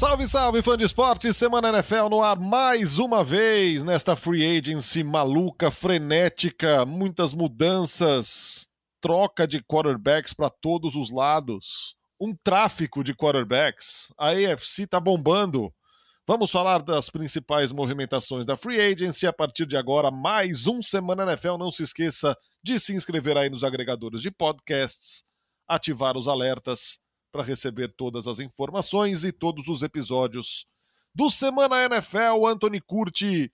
Salve, salve, fã de esporte! Semana NFL no ar mais uma vez nesta free agency maluca, frenética, muitas mudanças, troca de quarterbacks para todos os lados, um tráfico de quarterbacks. A AFC tá bombando. Vamos falar das principais movimentações da free agency a partir de agora. Mais um Semana NFL. Não se esqueça de se inscrever aí nos agregadores de podcasts, ativar os alertas para receber todas as informações e todos os episódios do Semana NFL. Anthony Curti,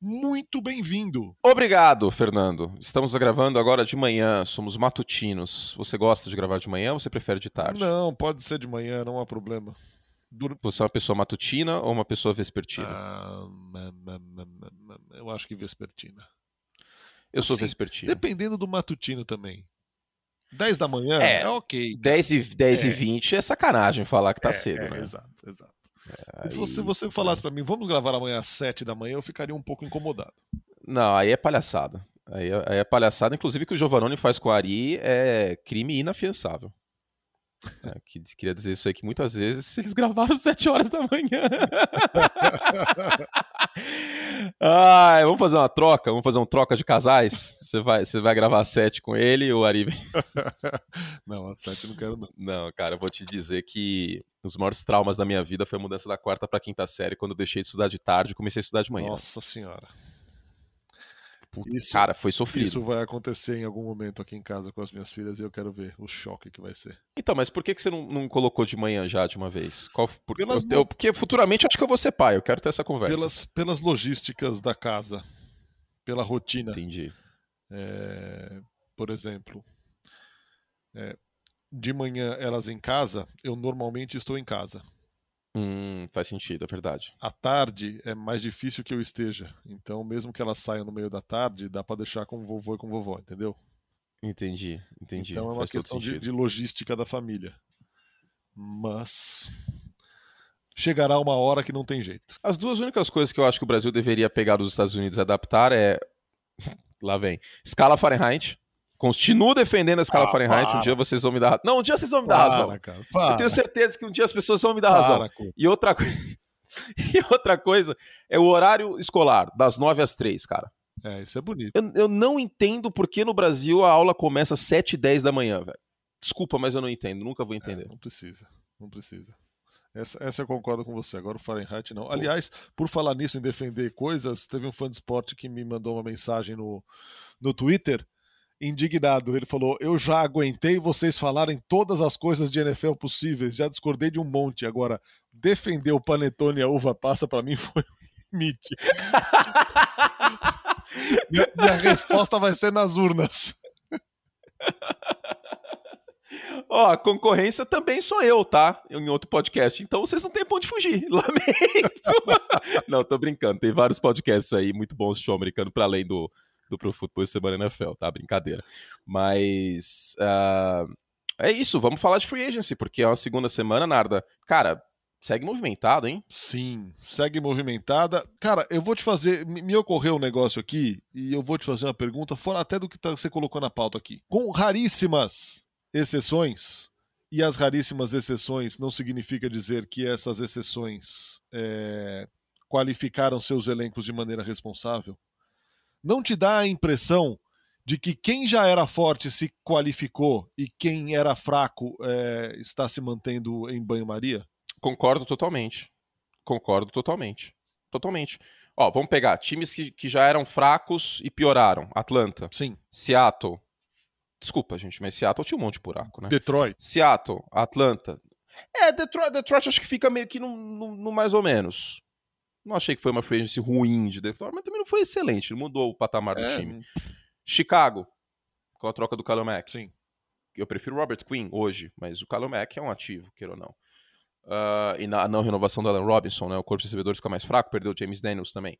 muito bem-vindo. Obrigado, Fernando. Estamos gravando agora de manhã, somos matutinos. Você gosta de gravar de manhã ou você prefere de tarde? Não, pode ser de manhã, não há problema. Dur... Você é uma pessoa matutina ou uma pessoa vespertina? Ah, eu acho que vespertina. Eu assim, sou vespertino. Dependendo do matutino também. 10 da manhã é, é ok. 10 e, 10 é. e 20 é sacanagem falar que tá é, cedo, é, né? Exato, exato. Aí... Se você falasse para mim, vamos gravar amanhã às 7 da manhã, eu ficaria um pouco incomodado. Não, aí é palhaçada. Aí é, aí é palhaçada. Inclusive, o que o Giovanoni faz com o Ari é crime inafiançável. É, que, queria dizer isso aí que muitas vezes eles gravaram 7 horas da manhã. ah, vamos fazer uma troca, vamos fazer um troca de casais. Você vai, você vai gravar 7 com ele ou Ari? não, a 7 não quero não. Não, cara, eu vou te dizer que os maiores traumas da minha vida foi a mudança da quarta para quinta série, quando eu deixei de estudar de tarde e comecei a estudar de manhã. Nossa senhora. Isso, cara, foi sofrido. Isso vai acontecer em algum momento aqui em casa com as minhas filhas e eu quero ver o choque que vai ser. Então, mas por que, que você não, não colocou de manhã já de uma vez? Qual, por, pelas, eu, porque futuramente eu acho que eu vou ser pai, eu quero ter essa conversa. Pelas, pelas logísticas da casa, pela rotina. Entendi. É, por exemplo, é, de manhã elas em casa, eu normalmente estou em casa. Hum, faz sentido, é verdade. À tarde é mais difícil que eu esteja. Então, mesmo que elas saiam no meio da tarde, dá para deixar com o vovô e com vovó, entendeu? Entendi, entendi. Então é uma faz questão de, de logística da família. Mas chegará uma hora que não tem jeito. As duas únicas coisas que eu acho que o Brasil deveria pegar dos Estados Unidos e adaptar é. Lá vem. Escala Fahrenheit. Continuo defendendo a escala ah, Fahrenheit. Para. Um dia vocês vão me dar. Não, um dia vocês vão me dar para, razão. Cara, eu tenho certeza que um dia as pessoas vão me dar para, razão. E outra, e outra coisa é o horário escolar, das 9 às 3, cara. É, isso é bonito. Eu, eu não entendo por que no Brasil a aula começa às 7 e 10 da manhã, velho. Desculpa, mas eu não entendo. Nunca vou entender. É, não precisa. Não precisa. Essa, essa eu concordo com você. Agora o Fahrenheit não. Aliás, por falar nisso, em defender coisas, teve um fã de esporte que me mandou uma mensagem no, no Twitter, indignado. Ele falou: Eu já aguentei vocês falarem todas as coisas de NFL possíveis, já discordei de um monte. Agora, defender o Panetone e a uva passa para mim foi limite. minha, minha resposta vai ser nas urnas. Ó, a concorrência também sou eu, tá? Em outro podcast. Então vocês não têm ponto de fugir. Lamento. não, tô brincando. Tem vários podcasts aí muito bons de show americano para além do, do Pro Football Semana NFL, tá? Brincadeira. Mas. Uh, é isso, vamos falar de free agency, porque é uma segunda semana, Narda. Cara, segue movimentado, hein? Sim, segue movimentada. Cara, eu vou te fazer. Me ocorreu um negócio aqui e eu vou te fazer uma pergunta, fora até do que tá, você colocou na pauta aqui. Com raríssimas exceções, e as raríssimas exceções não significa dizer que essas exceções é, qualificaram seus elencos de maneira responsável. Não te dá a impressão de que quem já era forte se qualificou e quem era fraco é, está se mantendo em banho-maria? Concordo totalmente. Concordo totalmente. Totalmente. Ó, vamos pegar times que, que já eram fracos e pioraram. Atlanta. Sim. Seattle. Desculpa, gente, mas Seattle tinha um monte de buraco, né? Detroit. Seattle, Atlanta. É, Detroit, Detroit acho que fica meio que no, no, no mais ou menos. Não achei que foi uma free agency ruim de Detroit, mas também não foi excelente. Mudou o patamar do é. time. Chicago, com a troca do Khalil Mack. Sim. Eu prefiro Robert Quinn hoje, mas o Khalil Mack é um ativo, queira ou não. Uh, e na não renovação do Allen Robinson, né? O corpo de recebedores fica mais fraco, perdeu o James Daniels também.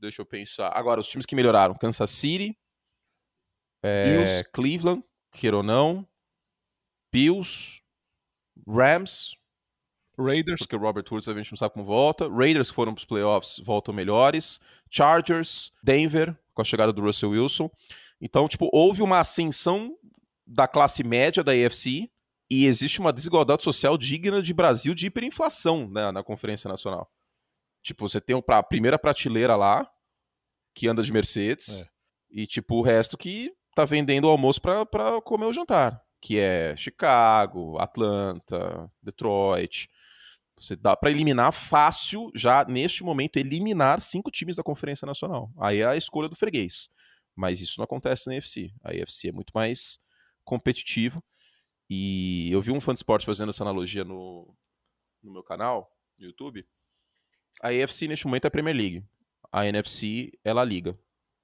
Deixa eu pensar. Agora, os times que melhoraram: Kansas City, é, Cleveland, queira ou não, Bills, Rams, Raiders. Porque o Robert Woods a gente não sabe como volta. Raiders que foram para os playoffs voltam melhores. Chargers, Denver, com a chegada do Russell Wilson. Então, tipo, houve uma ascensão da classe média da AFC E existe uma desigualdade social digna de Brasil de hiperinflação né, na Conferência Nacional. Tipo, você tem a primeira prateleira lá, que anda de Mercedes, é. e tipo, o resto que tá vendendo o almoço para comer o jantar, que é Chicago, Atlanta, Detroit. Você dá para eliminar fácil, já neste momento, eliminar cinco times da Conferência Nacional. Aí é a escolha do freguês. Mas isso não acontece na UFC. A UFC é muito mais competitivo. E eu vi um fã de esporte fazendo essa analogia no, no meu canal, no YouTube. A AFC neste momento é a Premier League. A NFC é a Liga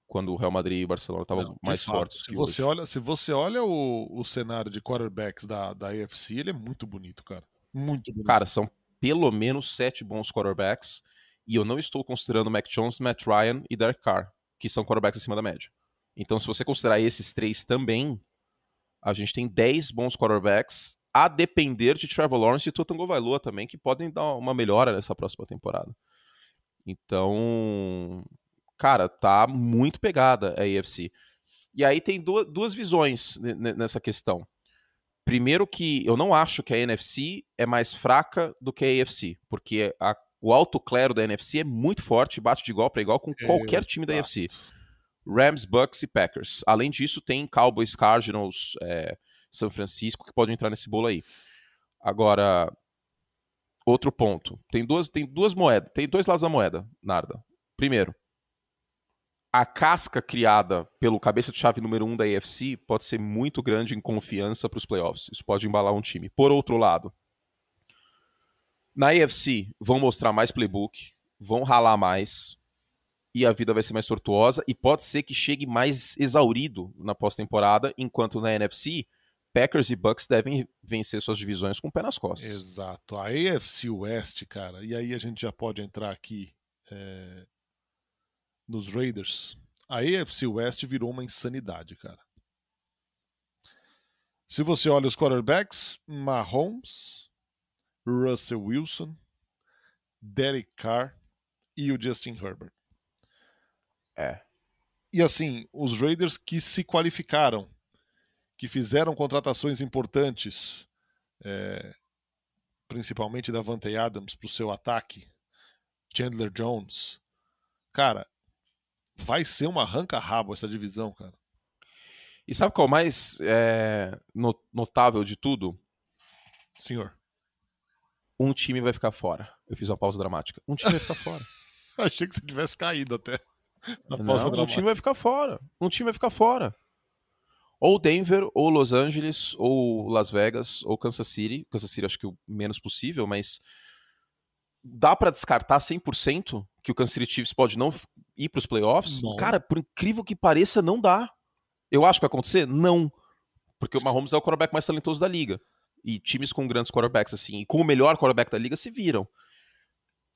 quando o Real Madrid e o Barcelona estavam mais fato, fortes. Se você, hoje. olha, se você olha o, o cenário de quarterbacks da, da AFC, ele é muito bonito, cara. Muito bonito. Cara, são pelo menos sete bons quarterbacks. E eu não estou considerando Mac Jones, Matt Ryan e Derek Carr, que são quarterbacks acima da média. Então, se você considerar esses três também, a gente tem dez bons quarterbacks, a depender de Trevor Lawrence e Tutango Vailoa também, que podem dar uma melhora nessa próxima temporada. Então, cara, tá muito pegada a AFC. E aí tem duas visões nessa questão. Primeiro que eu não acho que a NFC é mais fraca do que a AFC, porque a, o alto clero da NFC é muito forte, bate de igual para igual com qualquer time da AFC. Rams, Bucks e Packers. Além disso, tem Cowboys, Cardinals, é, São Francisco que podem entrar nesse bolo aí. Agora, outro ponto. Tem duas, tem duas moedas, tem dois lados da moeda, Narda. Primeiro, a casca criada pelo cabeça de chave número um da AFC pode ser muito grande em confiança para os playoffs. Isso pode embalar um time. Por outro lado, na AFC vão mostrar mais playbook, vão ralar mais e a vida vai ser mais tortuosa e pode ser que chegue mais exaurido na pós-temporada, enquanto na NFC Packers e Bucks devem vencer suas divisões com o pé nas costas. Exato. A AFC West, cara, e aí a gente já pode entrar aqui é, nos Raiders, a AFC West virou uma insanidade, cara. Se você olha os quarterbacks, Mahomes, Russell Wilson, Derek Carr e o Justin Herbert. É. E assim, os Raiders que se qualificaram, que fizeram contratações importantes, é, principalmente da Vante Adams para o seu ataque, Chandler Jones. Cara, vai ser uma arranca-rabo essa divisão, cara. E sabe qual é o mais é, notável de tudo? Senhor. Um time vai ficar fora. Eu fiz uma pausa dramática. Um time vai ficar fora. Achei que você tivesse caído até. Na pausa Não, dramática. Um time vai ficar fora. Um time vai ficar fora. Ou Denver, ou Los Angeles, ou Las Vegas, ou Kansas City. Kansas City acho que o menos possível, mas dá para descartar 100% que o Kansas City Chiefs pode não ir para os playoffs? Não. Cara, por incrível que pareça, não dá. Eu acho que vai acontecer? Não. Porque o Mahomes é o quarterback mais talentoso da liga. E times com grandes quarterbacks, assim, e com o melhor quarterback da liga se viram.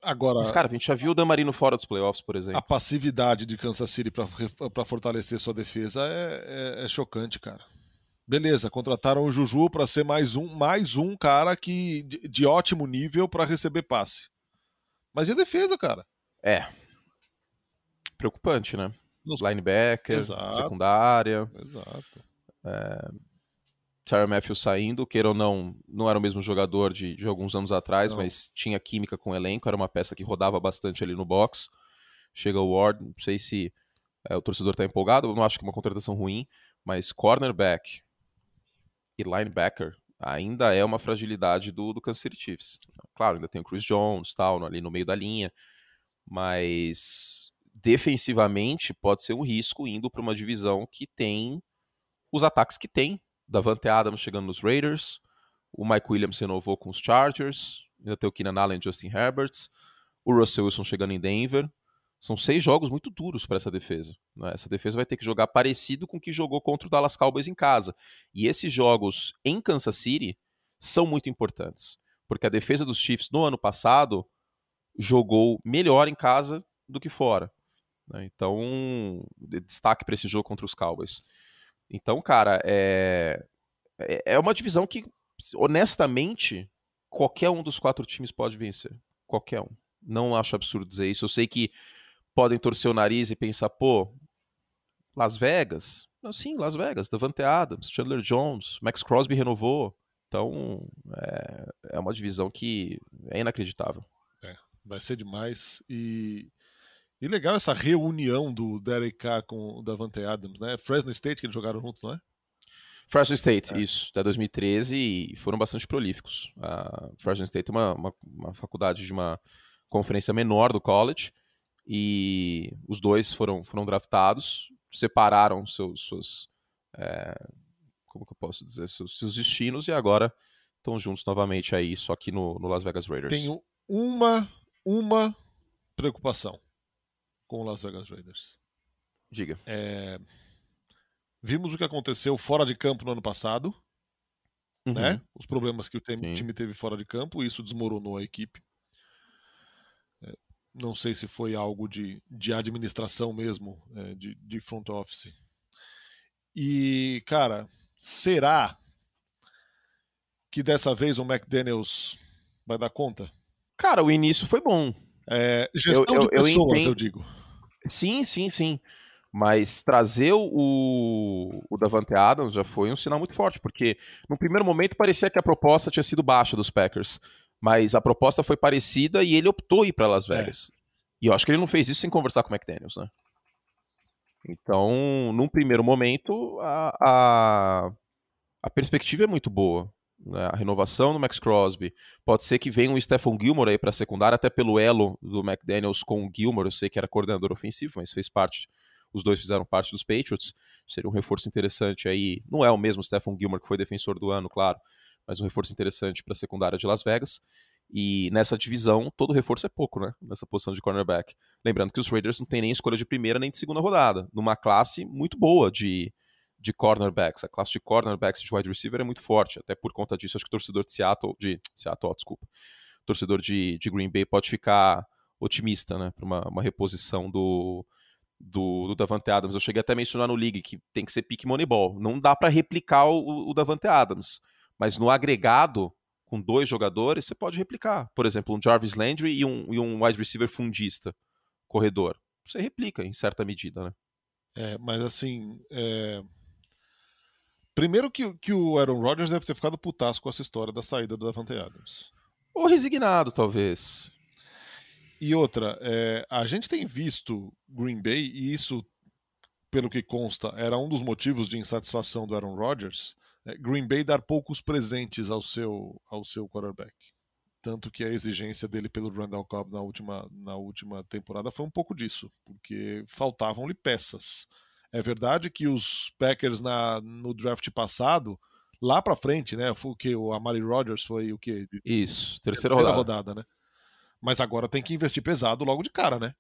Agora, Mas, cara, a gente já viu o Damarino fora dos playoffs, por exemplo. A passividade de Kansas City para fortalecer sua defesa é, é, é, chocante, cara. Beleza, contrataram o Juju para ser mais um, mais um cara que de, de ótimo nível para receber passe. Mas e a defesa, cara? É. Preocupante, né? Nos... Linebacker, Exato. secundária. Exato. É... Tyron Matthews saindo, queira ou não, não era o mesmo jogador de, de alguns anos atrás, não. mas tinha química com o elenco, era uma peça que rodava bastante ali no box. Chega o Ward, não sei se é, o torcedor está empolgado, eu não acho que é uma contratação ruim, mas cornerback e linebacker ainda é uma fragilidade do, do Kansas City Chiefs. Claro, ainda tem o Chris Jones, tal, ali no meio da linha, mas defensivamente pode ser um risco indo para uma divisão que tem os ataques que tem. Davante Adams chegando nos Raiders, o Mike Williams renovou com os Chargers, ainda tem o Keenan Allen e Justin Herbert, o Russell Wilson chegando em Denver. São seis jogos muito duros para essa defesa. Né? Essa defesa vai ter que jogar parecido com o que jogou contra o Dallas Cowboys em casa. E esses jogos em Kansas City são muito importantes. Porque a defesa dos Chiefs no ano passado jogou melhor em casa do que fora. Né? Então, destaque para esse jogo contra os Cowboys. Então, cara, é, é, é uma divisão que, honestamente, qualquer um dos quatro times pode vencer. Qualquer um. Não acho absurdo dizer isso. Eu sei que podem torcer o nariz e pensar, pô, Las Vegas? Não, sim, Las Vegas, Davante Adams, Chandler Jones, Max Crosby renovou. Então, é, é uma divisão que é inacreditável. É, vai ser demais. E, e legal essa reunião do Derek Carr com o Davante Adams, né? Fresno State que eles jogaram juntos, não é? Fresno State, é. isso, até 2013 e foram bastante prolíficos. A Fresno State é uma, uma, uma, faculdade de uma conferência menor do college e os dois foram, foram draftados, separaram seus, seus é, como que eu posso dizer, seus, seus destinos e agora estão juntos novamente aí, só que no, no Las Vegas Raiders. Tenho uma, uma preocupação com o Las Vegas Raiders. Diga. É, vimos o que aconteceu fora de campo no ano passado, uhum. né? Os problemas que o time teve fora de campo, isso desmoronou a equipe. É, não sei se foi algo de, de administração mesmo, é, de, de front office. E, cara, Será que dessa vez o McDaniels vai dar conta? Cara, o início foi bom. É, gestão eu, eu, de pessoas, eu, eu, digo. Sim, sim, sim. Mas trazer o, o Davante Adams já foi um sinal muito forte, porque no primeiro momento parecia que a proposta tinha sido baixa dos Packers, mas a proposta foi parecida e ele optou ir para Las é. Vegas. É. E eu acho que ele não fez isso sem conversar com o McDaniels, né? Então, num primeiro momento, a, a, a perspectiva é muito boa. Né? A renovação do Max Crosby. Pode ser que venha um Stephen Gilmore aí para a secundária, até pelo elo do McDaniels com o Gilmore. Eu sei que era coordenador ofensivo, mas fez parte. Os dois fizeram parte dos Patriots. Seria um reforço interessante aí. Não é o mesmo Stephen Gilmore que foi defensor do ano, claro, mas um reforço interessante para a secundária de Las Vegas. E nessa divisão, todo reforço é pouco, né? Nessa posição de cornerback. Lembrando que os Raiders não têm nem escolha de primeira nem de segunda rodada. Numa classe muito boa de, de cornerbacks. A classe de cornerbacks de wide receiver é muito forte. Até por conta disso, acho que o torcedor de Seattle. De Seattle, desculpa. O torcedor de, de Green Bay pode ficar otimista, né? Para uma, uma reposição do, do, do Davante Adams. Eu cheguei até a mencionar no League que tem que ser pick moneyball. Não dá para replicar o, o Davante Adams. Mas no agregado, com dois jogadores, você pode replicar. Por exemplo, um Jarvis Landry e um, e um wide receiver fundista, corredor. Você replica em certa medida, né? É, mas assim. É... Primeiro que, que o Aaron Rodgers deve ter ficado putasco com essa história da saída do Davante Adams. Ou resignado, talvez. E outra, é, a gente tem visto Green Bay, e isso, pelo que consta, era um dos motivos de insatisfação do Aaron Rodgers, é, Green Bay dar poucos presentes ao seu, ao seu quarterback. Tanto que a exigência dele pelo Randall Cobb na última, na última temporada foi um pouco disso, porque faltavam-lhe peças. É verdade que os Packers na, no draft passado, lá para frente, né? Foi o que? O Amari Rodgers foi o que? Isso, terceira, terceira rodada. rodada, né? Mas agora tem que investir pesado logo de cara, né?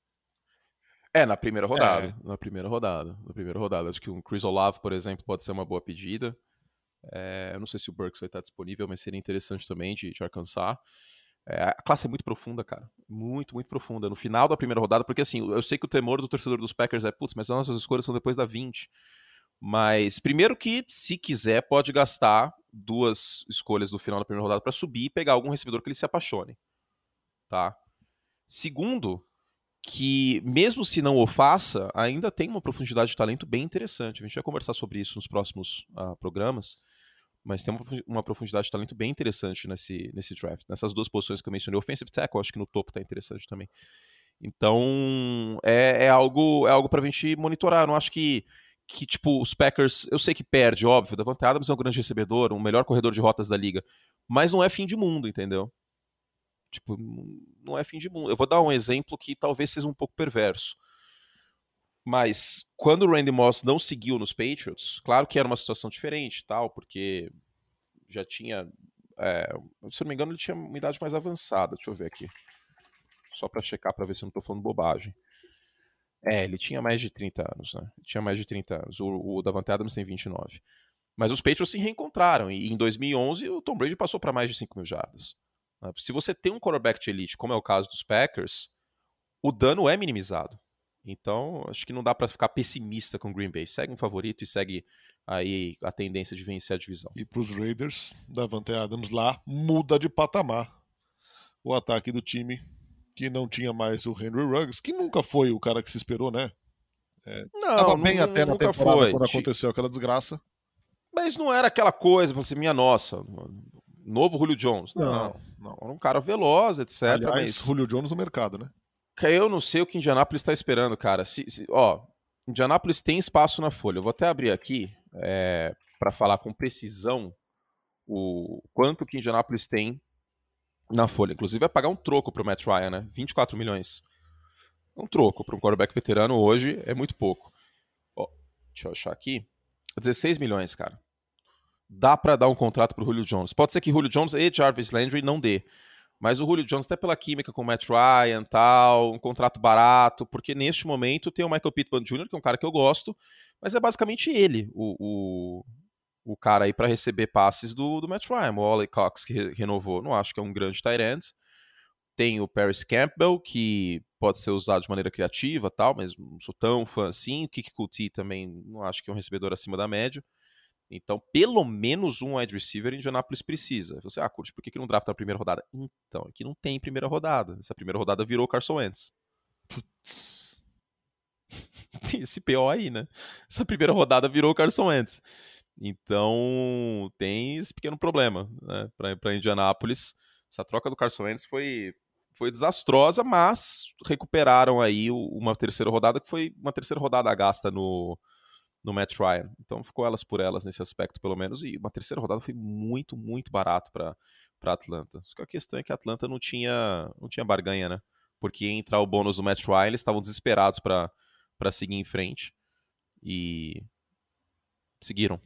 É, na primeira rodada. É. Na primeira rodada. Na primeira rodada. Acho que um Chris Olave, por exemplo, pode ser uma boa pedida. É, eu não sei se o Burks vai estar disponível, mas seria interessante também de, de alcançar. É, a classe é muito profunda, cara. Muito, muito profunda. No final da primeira rodada, porque assim, eu sei que o temor do torcedor dos Packers é, putz, mas as nossas escolhas são depois da 20. Mas, primeiro que, se quiser, pode gastar duas escolhas do final da primeira rodada para subir e pegar algum recebedor que ele se apaixone. Tá? Segundo, que mesmo se não o faça, ainda tem uma profundidade de talento bem interessante. A gente vai conversar sobre isso nos próximos uh, programas mas tem uma, profundidade de talento bem interessante nesse, nesse draft. Nessas duas posições que eu mencionei, offensive tackle, acho que no topo tá interessante também. Então, é, é algo é algo pra gente monitorar. Não acho que, que, tipo, os Packers, eu sei que perde, óbvio, Davante Adams é um grande recebedor, um melhor corredor de rotas da liga, mas não é fim de mundo, entendeu? Tipo, não é fim de mundo. Eu vou dar um exemplo que talvez seja um pouco perverso. Mas quando o Randy Moss não seguiu nos Patriots, claro que era uma situação diferente, tal, porque já tinha, é, se não me engano, ele tinha uma idade mais avançada. Deixa eu ver aqui, só para checar para ver se eu não estou falando bobagem. É, ele tinha mais de 30 anos, né? Ele tinha mais de 30 anos. O, o Davante Adams tem 29. Mas os Patriots se reencontraram e em 2011 o Tom Brady passou para mais de 5 mil jardas. Se você tem um quarterback de elite, como é o caso dos Packers, o dano é minimizado. Então, acho que não dá para ficar pessimista com o Green Bay. Segue um favorito e segue aí a tendência de vencer a divisão. E para os Raiders, Davante Adams lá muda de patamar o ataque do time que não tinha mais o Henry Ruggs, que nunca foi o cara que se esperou, né? É, não, tava bem não, até na temporada foi. quando aconteceu aquela desgraça. Mas não era aquela coisa, você, minha nossa, novo Julio Jones. Não, não. não. Era um cara veloz, etc. Aliás, mas... Julio Jones no mercado, né? Eu não sei o que Indianapolis está esperando, cara. Se, se, ó, Indianapolis tem espaço na folha. Eu vou até abrir aqui é, para falar com precisão o quanto que Indianapolis tem na folha. Inclusive vai pagar um troco pro Matt Ryan, né? 24 milhões. Um troco para um quarterback veterano hoje é muito pouco. Ó, deixa eu achar aqui. 16 milhões, cara. Dá para dar um contrato pro Julio Jones. Pode ser que Julio Jones e Jarvis Landry não dê. Mas o Julio Jones, até pela química com o Matt Ryan tal, um contrato barato, porque neste momento tem o Michael Pittman Jr., que é um cara que eu gosto, mas é basicamente ele, o, o, o cara aí para receber passes do, do Matt Ryan. O Ollie Cox, que re, renovou, não acho que é um grande tight end. Tem o Paris Campbell, que pode ser usado de maneira criativa tal, mas não sou tão fã assim. O Kiki Kuti também não acho que é um recebedor acima da média. Então, pelo menos um wide receiver Indianapolis precisa. Você, ah, curte, por que, que não drafta na primeira rodada? Então, aqui não tem primeira rodada. Essa primeira rodada virou Carson Wentz. Putz. tem esse PO aí, né? Essa primeira rodada virou Carson Wentz. Então, tem esse pequeno problema né, para Indianapolis. Essa troca do Carson Wentz foi, foi desastrosa, mas recuperaram aí uma terceira rodada, que foi uma terceira rodada gasta no, no Matt Ryan. Então ficou elas por elas nesse aspecto, pelo menos. E uma terceira rodada foi muito, muito barato para Atlanta. Só que a questão é que a Atlanta não tinha, não tinha barganha, né? Porque ia entrar o bônus do Matt Ryan, eles estavam desesperados para seguir em frente. E seguiram.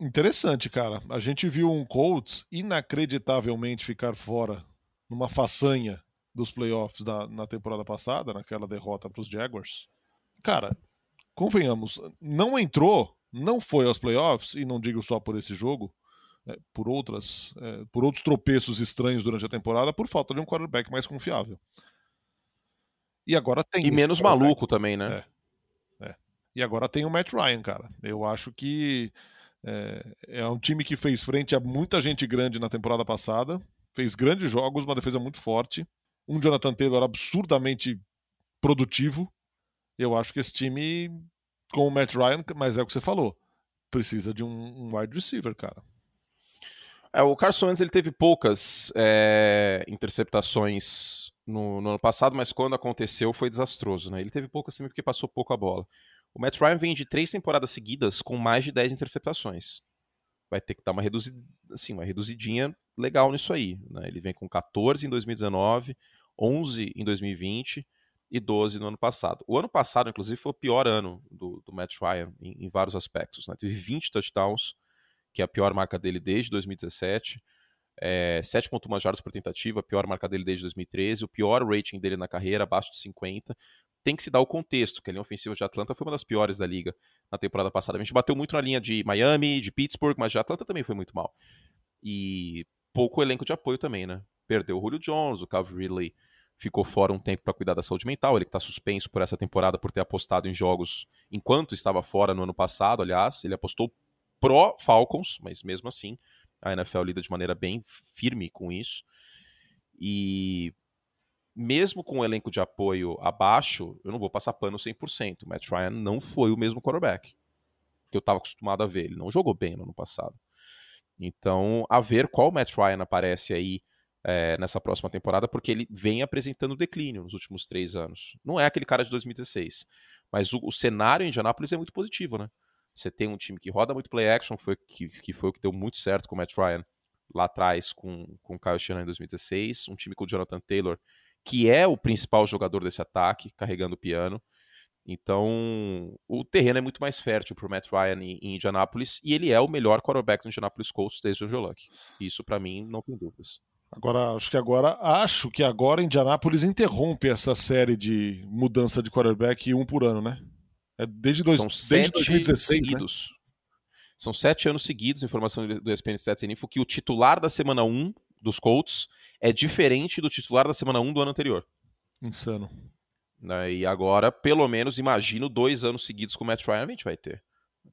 Interessante, cara. A gente viu um Colts inacreditavelmente ficar fora numa façanha dos playoffs da, na temporada passada, naquela derrota para os Jaguars. Cara, convenhamos, não entrou, não foi aos playoffs, e não digo só por esse jogo, é, por outras, é, por outros tropeços estranhos durante a temporada, por falta de um quarterback mais confiável. E agora tem. E menos maluco também, né? É, é. E agora tem o Matt Ryan, cara. Eu acho que é, é um time que fez frente a muita gente grande na temporada passada, fez grandes jogos, uma defesa muito forte, um Jonathan Taylor absurdamente produtivo, eu acho que esse time, com o Matt Ryan, mas é o que você falou, precisa de um, um wide receiver, cara. É, o Carson Wentz ele teve poucas é, interceptações no, no, ano passado, mas quando aconteceu foi desastroso, né? Ele teve poucas também porque passou pouco a bola. O Matt Ryan vem de três temporadas seguidas com mais de 10 interceptações. Vai ter que dar uma, reduzi, assim, uma reduzidinha legal nisso aí. Né? Ele vem com 14 em 2019, 11 em 2020 e 12 no ano passado. O ano passado, inclusive, foi o pior ano do, do Matt Ryan em, em vários aspectos. Né? Teve 20 touchdowns, que é a pior marca dele desde 2017. É, 7.1 jardas por tentativa, a pior marca dele desde 2013, o pior rating dele na carreira, abaixo de 50. Tem que se dar o contexto, que a linha ofensiva de Atlanta foi uma das piores da liga na temporada passada. A gente bateu muito na linha de Miami, de Pittsburgh, mas de Atlanta também foi muito mal. E pouco elenco de apoio também, né? Perdeu o Julio Jones, o Calvin Ridley ficou fora um tempo para cuidar da saúde mental. Ele está suspenso por essa temporada por ter apostado em jogos enquanto estava fora no ano passado. Aliás, ele apostou pró Falcons, mas mesmo assim a NFL lida de maneira bem firme com isso. E mesmo com o elenco de apoio abaixo, eu não vou passar pano 100%. O Matt Ryan não foi o mesmo quarterback que eu estava acostumado a ver. Ele não jogou bem no ano passado. Então, a ver qual Matt Ryan aparece aí é, nessa próxima temporada, porque ele vem apresentando declínio nos últimos três anos. Não é aquele cara de 2016. Mas o, o cenário em Indianapolis é muito positivo, né? Você tem um time que roda muito play action, foi, que, que foi o que deu muito certo com o Matt Ryan lá atrás com, com o Kyle Shanahan em 2016. Um time com o Jonathan Taylor, que é o principal jogador desse ataque, carregando o piano. Então, o terreno é muito mais fértil para o Matt Ryan em, em Indianapolis e ele é o melhor quarterback do Indianapolis Colts desde o Joe Luck. Isso, para mim, não tem dúvidas. Agora, acho que agora, acho que agora Indianápolis interrompe essa série de mudança de quarterback um por ano, né? É desde, dois, São desde 2016, né? seguidos. Né? São sete anos seguidos, informação do ESPN Stats Info, que o titular da semana 1 dos Colts é diferente do titular da semana 1 do ano anterior. Insano. Né? E agora, pelo menos, imagino dois anos seguidos com o Matt Ryan a gente vai ter.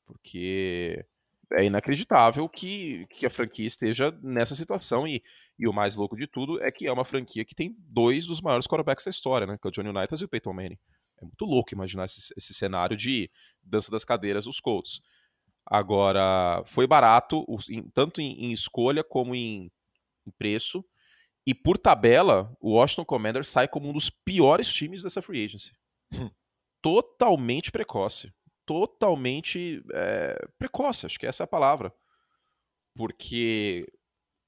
Porque é inacreditável que, que a franquia esteja nessa situação e, e o mais louco de tudo é que é uma franquia que tem dois dos maiores quarterbacks da história, né? Que é o Johnny Unitas e o Peyton Manning. É muito louco imaginar esse, esse cenário de dança das cadeiras dos Colts. Agora, foi barato, tanto em, escolha como em, em preço. E por tabela, o Washington Commanders sai como um dos piores times dessa free agency. Hum. Totalmente precoce. Totalmente é, precoce, acho que essa é a palavra. Porque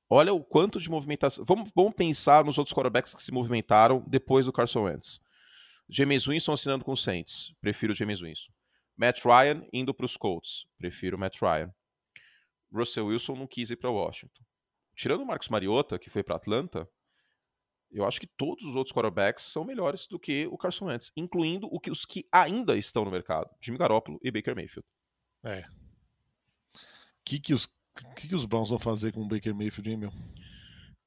olha o quanto de movimentação. Vamos, vamos pensar nos outros quarterbacks que se movimentaram depois do Carson Wentz. James Winston assinando com o Saints. Prefiro o James Winston. Matt Ryan indo para os Colts. Prefiro o Matt Ryan. Russell Wilson não quis ir para Washington. Tirando o Marcos Mariota, que foi para Atlanta, eu acho que todos os outros quarterbacks são melhores do que o Carson Wentz, incluindo os que ainda estão no mercado, Jimmy Garoppolo e Baker Mayfield. É. O que, que, os, que, que os Browns vão fazer com o Baker Mayfield, hein, meu?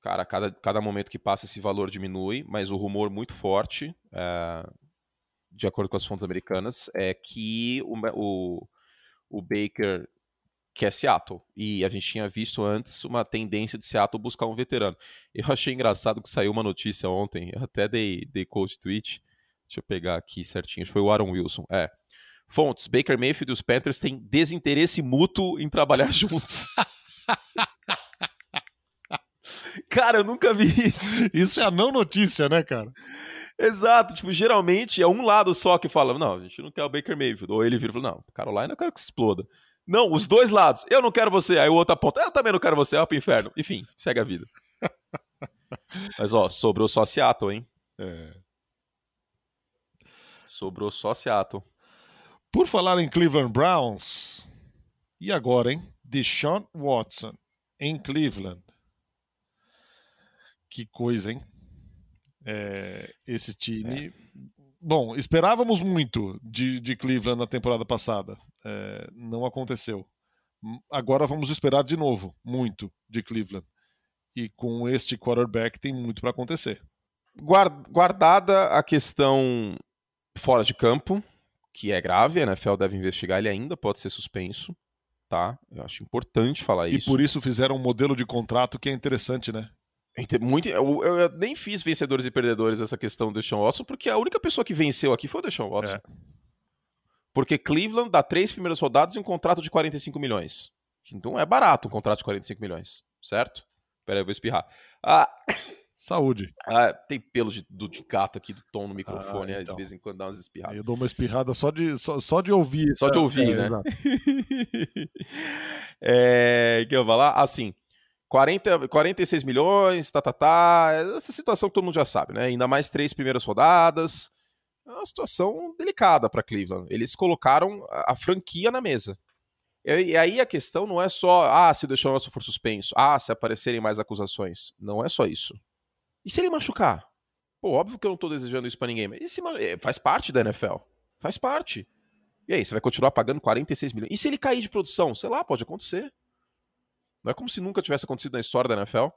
Cara, cada, cada momento que passa esse valor diminui, mas o rumor muito forte, é, de acordo com as fontes americanas, é que o, o, o Baker que é Seattle. E a gente tinha visto antes uma tendência de Seattle buscar um veterano. Eu achei engraçado que saiu uma notícia ontem, eu até dei, dei coach tweet. Deixa eu pegar aqui certinho. Foi o Aaron Wilson. É. Fontes: Baker Mayfield e os Panthers têm desinteresse mútuo em trabalhar juntos. cara, eu nunca vi isso. Isso é a não notícia, né, cara? Exato, tipo, geralmente é um lado só que fala, não, a gente não quer o Baker Mayfield. Ou ele vira e fala, não, Carolina eu quero que exploda. Não, os dois lados. Eu não quero você. Aí o outro aponta. Eu também não quero você. Vai pro inferno. Enfim, segue a vida. Mas, ó, sobrou só Seattle, hein? É. Sobrou só Seattle. Por falar em Cleveland Browns, e agora, hein? Deshaun Watson em Cleveland. Que coisa, hein? É, esse time. É. Bom, esperávamos muito de, de Cleveland na temporada passada. É, não aconteceu. Agora vamos esperar de novo muito de Cleveland. E com este quarterback tem muito para acontecer. Guardada a questão fora de campo, que é grave, a NFL deve investigar, ele ainda pode ser suspenso, tá? Eu acho importante falar e isso. E por isso fizeram um modelo de contrato que é interessante, né? Muito, eu, eu, nem fiz vencedores e perdedores essa questão do Deshaun Watson, porque a única pessoa que venceu aqui foi o Deshaun Watson. É. Porque Cleveland dá três primeiras rodadas e um contrato de 45 milhões. Então é barato um contrato de 45 milhões, certo? Peraí, eu vou espirrar. Ah, Saúde. Ah, tem pelo de, do, de gato aqui do tom no microfone, ah, então. de vez em quando dá umas espirradas. Eu dou uma espirrada só de, só, só de ouvir. Só de ouvir, é, né? Exato. é, que eu vou falar? Assim, 40, 46 milhões, tá, tá, tá. Essa situação que todo mundo já sabe, né? Ainda mais três primeiras rodadas. É uma situação delicada para Cleveland. Eles colocaram a franquia na mesa. E aí a questão não é só, ah, se o Deshaun Watson for suspenso, ah, se aparecerem mais acusações. Não é só isso. E se ele machucar? Pô, óbvio que eu não tô desejando isso para ninguém, mas se, é, faz parte da NFL. Faz parte. E aí, você vai continuar pagando 46 milhões. E se ele cair de produção? Sei lá, pode acontecer. Não é como se nunca tivesse acontecido na história da NFL.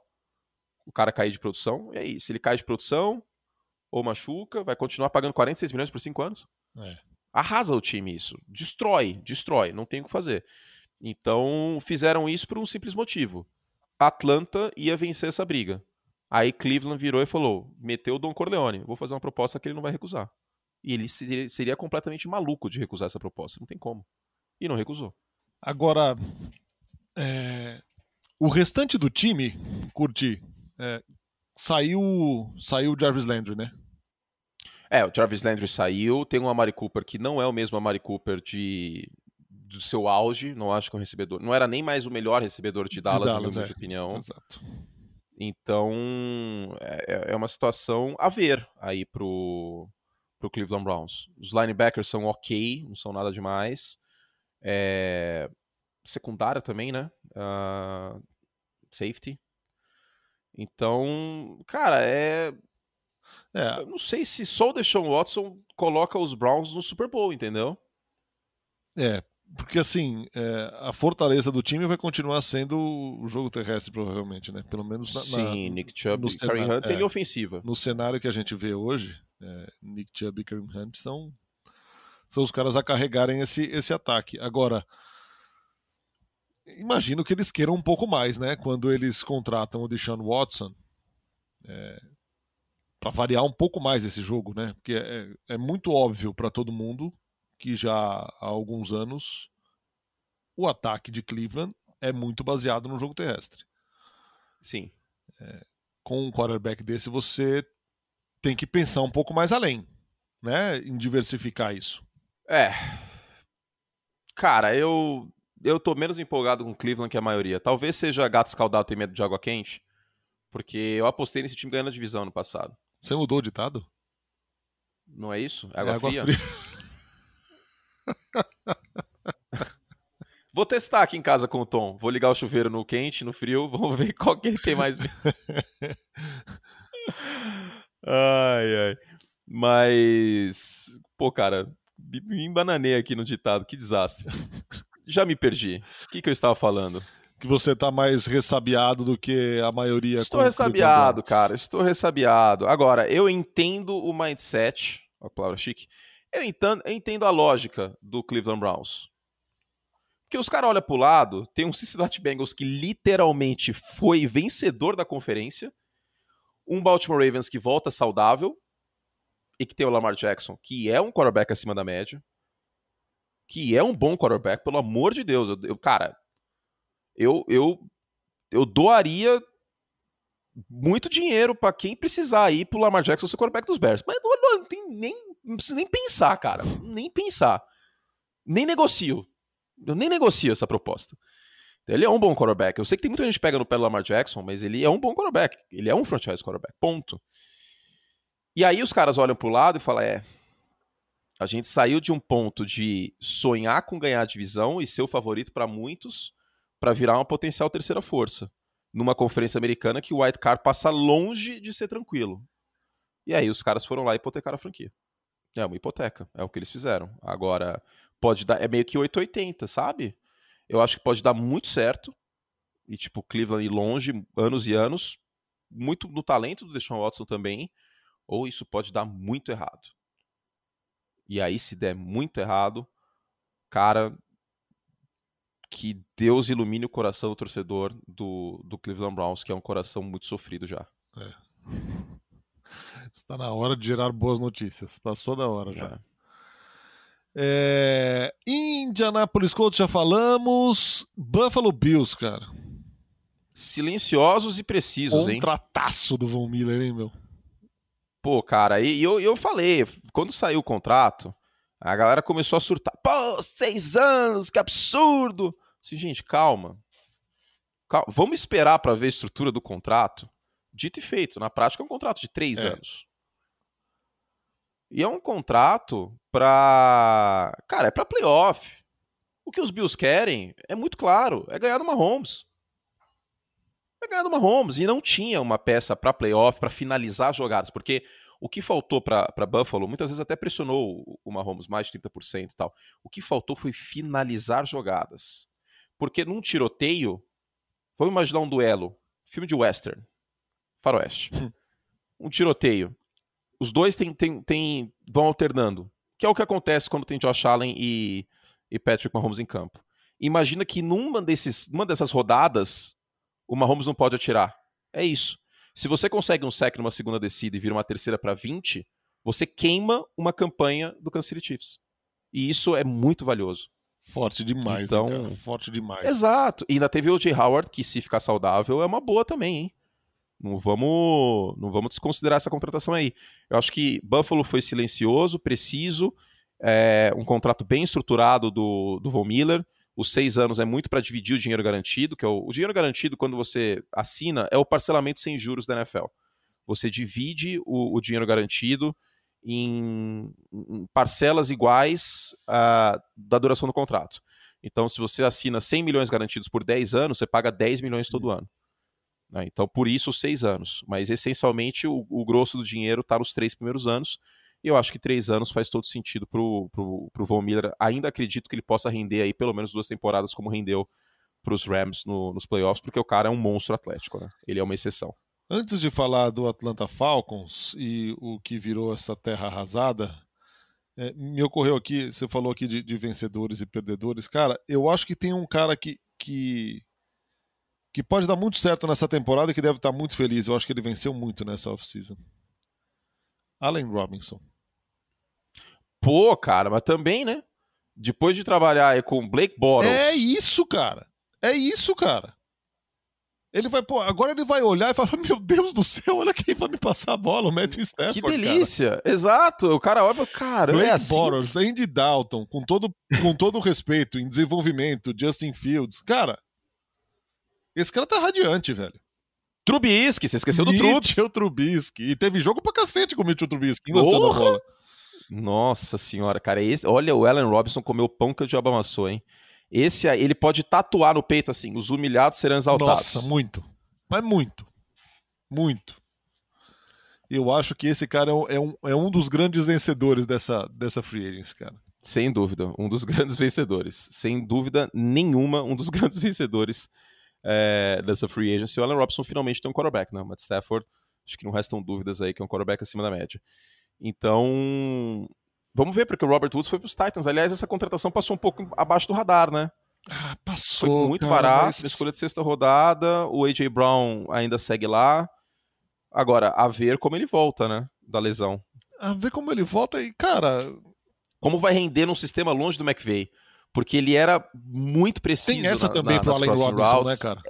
O cara cair de produção. E aí, se ele cai de produção ou machuca, vai continuar pagando 46 milhões por 5 anos? É. Arrasa o time isso. Destrói, destrói. Não tem o que fazer. Então, fizeram isso por um simples motivo. Atlanta ia vencer essa briga. Aí Cleveland virou e falou: meteu o Don Corleone, vou fazer uma proposta que ele não vai recusar. E ele seria, seria completamente maluco de recusar essa proposta. Não tem como. E não recusou. Agora, é, o restante do time, curti, é, saiu, saiu o Jarvis Landry, né? É, o Jarvis Landry saiu, tem um Amari Cooper que não é o mesmo Amari Cooper de do seu auge, não acho que é um recebedor, não era nem mais o melhor recebedor de Dallas, de Dallas na minha é. opinião. Exato. Então, é, é uma situação a ver aí pro, pro Cleveland Browns. Os linebackers são ok, não são nada demais. É, secundária também, né? Uh, safety. Então, cara, é... é. Eu não sei se só o Deshaun Watson coloca os Browns no Super Bowl, entendeu? É, porque assim, é, a fortaleza do time vai continuar sendo o jogo terrestre, provavelmente, né? Pelo menos na, Sim, Nick Chubb e Kareem Hunt é, em ofensiva. No cenário que a gente vê hoje, é, Nick Chubb e Kareem Hunt são, são os caras a carregarem esse, esse ataque. Agora, imagino que eles queiram um pouco mais, né? Quando eles contratam o Deshaun Watson. É, para variar um pouco mais esse jogo, né? Porque é, é muito óbvio para todo mundo que já há alguns anos o ataque de Cleveland é muito baseado no jogo terrestre. Sim. é, com um quarterback desse você tem que pensar um pouco mais além, né? Em diversificar isso. É. Cara, eu eu tô menos empolgado com o Cleveland que a maioria. Talvez seja gato escaldado ter medo de água quente, porque eu apostei nesse time ganhando a divisão no passado. Você mudou o ditado? Não é isso? É água, é água fria? fria. Vou testar aqui em casa com o Tom. Vou ligar o chuveiro no quente, no frio. Vamos ver qual que ele tem mais. ai, ai. Mas, pô, cara, me embananei aqui no ditado. Que desastre. Já me perdi. O que, que eu estava falando? Que você tá mais ressabiado do que a maioria. Estou ressabiado, cara. Estou ressabiado. Agora, eu entendo o mindset. A palavra chique. Eu entendo, eu entendo a lógica do Cleveland Browns. Porque os caras olham pro lado, tem um Cincinnati Bengals que literalmente foi vencedor da conferência, um Baltimore Ravens que volta saudável e que tem o Lamar Jackson, que é um quarterback acima da média, que é um bom quarterback, pelo amor de Deus. Eu, eu cara, eu, eu, eu doaria muito dinheiro para quem precisar ir pro Lamar Jackson ser quarterback dos Bears. Mas não, não, tem nem, não precisa nem pensar, cara. Nem pensar. Nem negocio. Eu nem negocio essa proposta. Ele é um bom quarterback. Eu sei que tem muita gente que pega no pé do Lamar Jackson, mas ele é um bom quarterback. Ele é um franchise quarterback. Ponto. E aí os caras olham pro lado e falam: é. A gente saiu de um ponto de sonhar com ganhar a divisão e ser o favorito para muitos para virar uma potencial terceira força. Numa conferência americana que o White Card passa longe de ser tranquilo. E aí os caras foram lá e hipotecaram a franquia. É uma hipoteca, é o que eles fizeram. Agora, pode dar, é meio que 880, sabe? Eu acho que pode dar muito certo. E tipo, Cleveland ir longe anos e anos, muito no talento do Deshaun Watson também, ou isso pode dar muito errado. E aí se der muito errado, cara, que Deus ilumine o coração do torcedor do, do Cleveland Browns, que é um coração muito sofrido já. É. Está na hora de gerar boas notícias. Passou da hora já. É. É... Indianapolis Colts já falamos. Buffalo Bills, cara. Silenciosos e precisos, hein? Contrataço do Von Miller, hein, meu? Pô, cara, e eu, eu falei, quando saiu o contrato, a galera começou a surtar. Pô, seis anos, que absurdo! Assim, gente, calma. calma. Vamos esperar para ver a estrutura do contrato. Dito e feito, na prática é um contrato de três é. anos. E é um contrato pra. Cara, é pra playoff. O que os Bills querem é muito claro: é ganhar do Mahomes. É ganhar do Mahomes. E não tinha uma peça para playoff, para finalizar jogadas. Porque o que faltou para Buffalo, muitas vezes até pressionou o Mahomes mais de 30% e tal. O que faltou foi finalizar jogadas. Porque num tiroteio, vamos imaginar um duelo, filme de western, faroeste. um tiroteio os dois tem, tem, tem, vão alternando. Que é o que acontece quando tem Josh Allen e, e Patrick Mahomes em campo. Imagina que numa, desses, numa dessas rodadas, o Mahomes não pode atirar. É isso. Se você consegue um sec numa segunda descida e vira uma terceira para 20, você queima uma campanha do Kansas City Chiefs. E isso é muito valioso. Forte demais, então, né, forte demais. Exato. E ainda teve o J. Howard, que se ficar saudável é uma boa também, hein? Não vamos, não vamos desconsiderar essa contratação aí. Eu acho que Buffalo foi silencioso, preciso, é, um contrato bem estruturado do, do Von Miller. Os seis anos é muito para dividir o dinheiro garantido, que é o, o, dinheiro garantido, quando você assina, é o parcelamento sem juros da NFL. Você divide o, o dinheiro garantido em, em parcelas iguais uh, da duração do contrato. Então, se você assina 100 milhões garantidos por 10 anos, você paga 10 milhões todo ano. Né? Então, por isso, seis anos. Mas, essencialmente, o, o grosso do dinheiro está nos três primeiros anos. E eu acho que três anos faz todo sentido para o Von Miller. Ainda acredito que ele possa render aí pelo menos duas temporadas, como rendeu para os Rams no, nos playoffs, porque o cara é um monstro atlético. Né? Ele é uma exceção. Antes de falar do Atlanta Falcons e o que virou essa terra arrasada, é, me ocorreu aqui, você falou aqui de, de, vencedores e perdedores. Cara, eu acho que tem um cara que, que que pode dar muito certo nessa temporada e que deve estar muito feliz. Eu acho que ele venceu muito nessa off-season. Allen Robinson. Pô, cara, mas também, né? Depois de trabalhar com Blake Bortles. É isso, cara. É isso, cara. Ele vai, pô, agora ele vai olhar e falar: Meu Deus do céu, olha quem vai me passar a bola, o Matthew Stafford. Que delícia! Cara. Exato. O cara olha cara. Blake é assim. Bortles, Andy Dalton, com todo, com todo o respeito, em desenvolvimento, Justin Fields. Cara, esse cara tá radiante, velho. Trubisky, você esqueceu do Trubisky. Mitchell Trubisky. E teve jogo pra cacete com o Mitchell Trubisky, lançando a bola. Nossa senhora, cara. Esse, olha, o Allen Robinson comeu pão que o diabo amassou, hein? Esse aí, ele pode tatuar no peito assim: os humilhados serão exaltados. Nossa, muito. Mas muito. Muito. Eu acho que esse cara é um, é um dos grandes vencedores dessa, dessa free agency, cara. Sem dúvida, um dos grandes vencedores. Sem dúvida nenhuma, um dos grandes vencedores é, dessa free agency. O Allen Robinson finalmente tem um quarterback, né? Matt Stafford, acho que não restam dúvidas aí que é um quarterback acima da média. Então, Vamos ver, porque o Robert Woods foi para os Titans. Aliás, essa contratação passou um pouco abaixo do radar, né? Ah, passou. Foi muito cara, barato, mas... escolha de sexta rodada. O A.J. Brown ainda segue lá. Agora, a ver como ele volta, né? Da lesão. A ver como ele volta e, cara. Como vai render num sistema longe do McVeigh? Porque ele era muito preciso. Tem essa na, também na, pro Allen Robinson, routes. né, cara?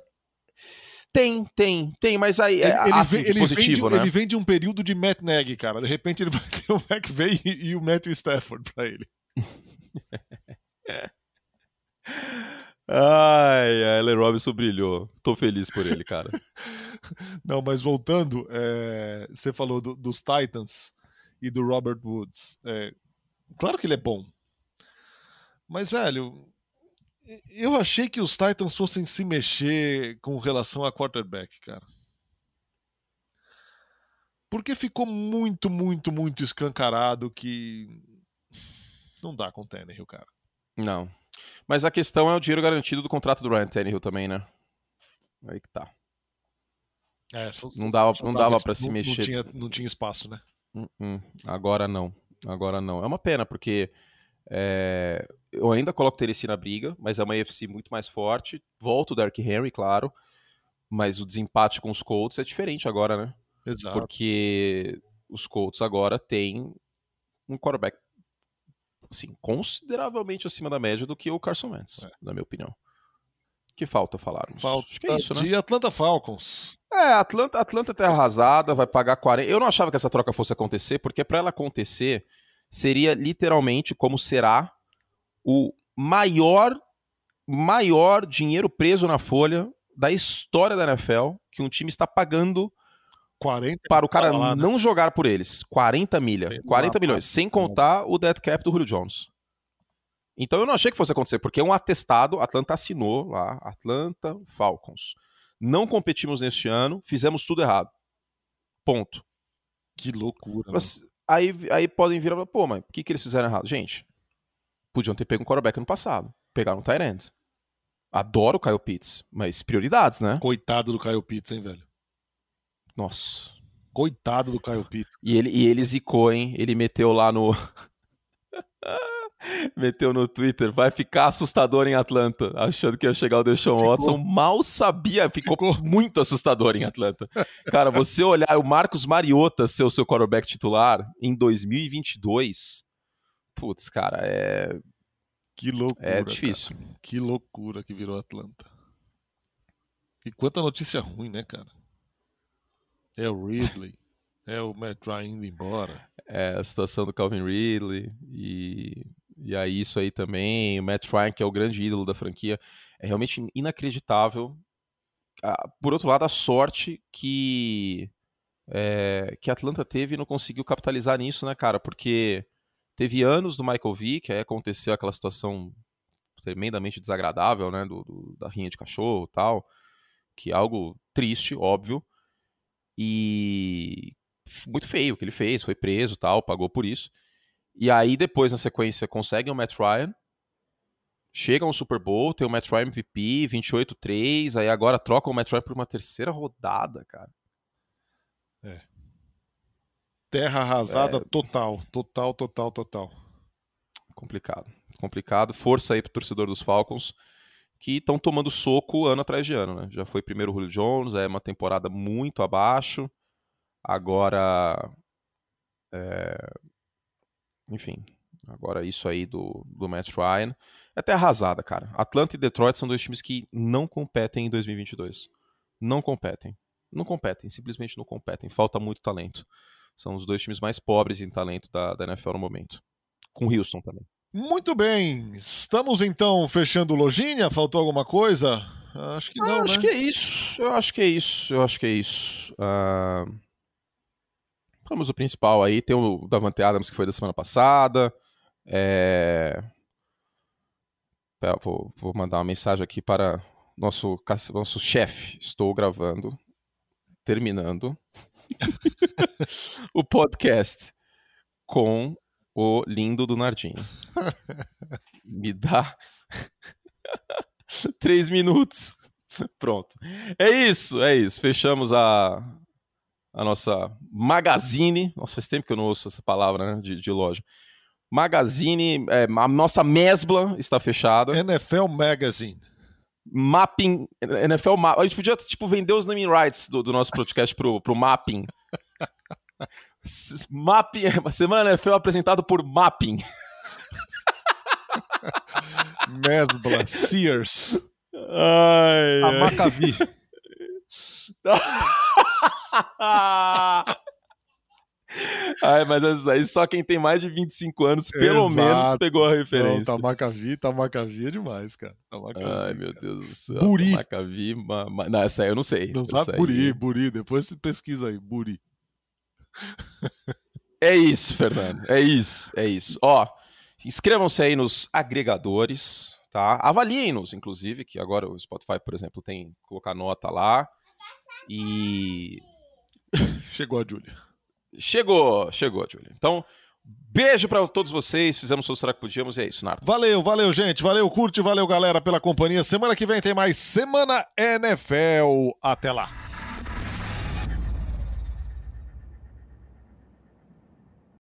Tem, tem, tem, mas aí ele, é ele, vem, ele, positivo, vem de, né? ele vem de um período de Matt Nagy, cara. De repente ele vai ter o McVeigh e, e o Matthew Stafford pra ele. Ai, a Allen Robinson brilhou. Tô feliz por ele, cara. Não, mas voltando, é, você falou do, dos Titans e do Robert Woods. É, claro que ele é bom. Mas, velho, eu achei que os Titans fossem se mexer com relação a quarterback, cara. Porque ficou muito, muito, muito escancarado que não dá com o Tannehill, cara. Não. Mas a questão é o dinheiro garantido do contrato do Ryan Tannehill também, né? Aí que tá. É, não dava, não dava para se mexer. Não tinha, não tinha espaço, né? Uh -uh. Agora não. Agora não. É uma pena, porque é, eu ainda coloco o Tennessee na briga, mas é uma AFC muito mais forte. Volto o Dark Henry, claro, mas o desempate com os Colts é diferente agora, né? Exato. Porque os Colts agora têm um quarterback assim, consideravelmente acima da média do que o Carson Wentz, é. na minha opinião. Que falta falarmos? Falta Acho que é isso, né? de Atlanta Falcons. É, Atlanta, Atlanta terra arrasada, vai pagar 40. Eu não achava que essa troca fosse acontecer, porque para ela acontecer, seria literalmente como será o maior maior dinheiro preso na folha da história da NFL que um time está pagando 40 para o cara lá, não né? jogar por eles. 40 milha, 40 milhões, sem contar o dead cap do Julio Jones. Então eu não achei que fosse acontecer, porque é um atestado, Atlanta assinou lá, Atlanta Falcons. Não competimos neste ano, fizemos tudo errado. Ponto. Que loucura. Mas, aí, aí podem vir e falar, pô, mas o que, que eles fizeram errado? Gente, podiam ter pego um quarterback no passado. Pegaram um Tyrant. Adoro o Kyle Pitts, mas prioridades, né? Coitado do Kyle Pitts, hein, velho? Nossa. Coitado do Kyle Pitts. E ele, e ele zicou, hein? Ele meteu lá no. meteu no Twitter, vai ficar assustador em Atlanta, achando que ia chegar o Deshaun Watson, mal sabia, ficou, ficou, muito assustador em Atlanta. Cara, você olhar o Marcos Mariota ser o seu quarterback titular em 2022, putz, cara, é... Que loucura, É difícil. Cara. Que loucura que virou Atlanta. E quanta notícia ruim, né, cara? É o Ridley, é o Matt Ryan indo embora. É, a situação do Calvin Ridley e, e aí isso aí também, o Matt Ryan, que é o grande ídolo da franquia, é realmente inacreditável. Ah, por outro lado, a sorte que é, que Atlanta teve e não conseguiu capitalizar nisso, né, cara? Porque teve anos do Michael Vick, aí aconteceu aquela situação tremendamente desagradável, né, do, do da rinha de cachorro e tal, que é algo triste, óbvio, e muito feio o que ele fez, foi preso tal, pagou por isso. E aí depois, na sequência, conseguem o Matt Ryan, chegam ao Super Bowl, tem o Matt Ryan MVP, 28-3, aí agora trocam o Matt Ryan por uma terceira rodada, cara. É. Terra arrasada é... total, total, total, total. Complicado, complicado. Força aí pro torcedor dos Falcons que estão tomando soco ano atrás de ano, né? Já foi primeiro o Julio Jones, é uma temporada muito abaixo. Agora, é... enfim, agora isso aí do, do Matt Ryan. É até arrasada, cara. Atlanta e Detroit são dois times que não competem em 2022. não competem. Não competem, simplesmente não competem. Falta muito talento. São os dois times mais pobres em talento da, da NFL no momento. Com o Houston também. Muito bem. Estamos então fechando lojinha? Faltou alguma coisa? Acho que não, ah, acho né? que é isso. Eu acho que é isso. Eu acho que é isso. Uh... Vamos o principal aí. Tem o Davante Adams que foi da semana passada. É... Vou, vou mandar uma mensagem aqui para nosso, nosso chefe. Estou gravando, terminando o podcast com o lindo do Nardinho. Me dá três minutos. Pronto. É isso, é isso. Fechamos a, a nossa magazine. Nossa, faz tempo que eu não ouço essa palavra né, de, de loja. Magazine, é, a nossa mesbla está fechada. NFL Magazine. Mapping, NFL Mapping. A gente podia, tipo, vender os naming rights do, do nosso podcast pro, pro Mapping. Mapping, Semana NFL apresentado por Mapping. Mesbla, Sears. Ai, a Macavi. Ai, mas aí só quem tem mais de 25 anos, pelo Exato. menos, pegou a referência. Não, Tamacavi, Tamacavi é demais, cara. Ai, meu cara. Deus do céu. Buri. Tamacavi, ma, ma... não, essa aí eu não sei. Não sabe? Aí... Buri, Buri. Depois você pesquisa aí, Buri. É isso, Fernando. É isso, é isso. Ó, inscrevam-se aí nos agregadores, tá? Avaliem-nos, inclusive, que agora o Spotify, por exemplo, tem colocar nota lá. E. Chegou a Júlia. Chegou, chegou, Júlio. Então, beijo para todos vocês. Fizemos o Será que Podíamos e é isso, Nardo. Valeu, valeu, gente. Valeu, curte, valeu, galera, pela companhia. Semana que vem tem mais Semana NFL. Até lá.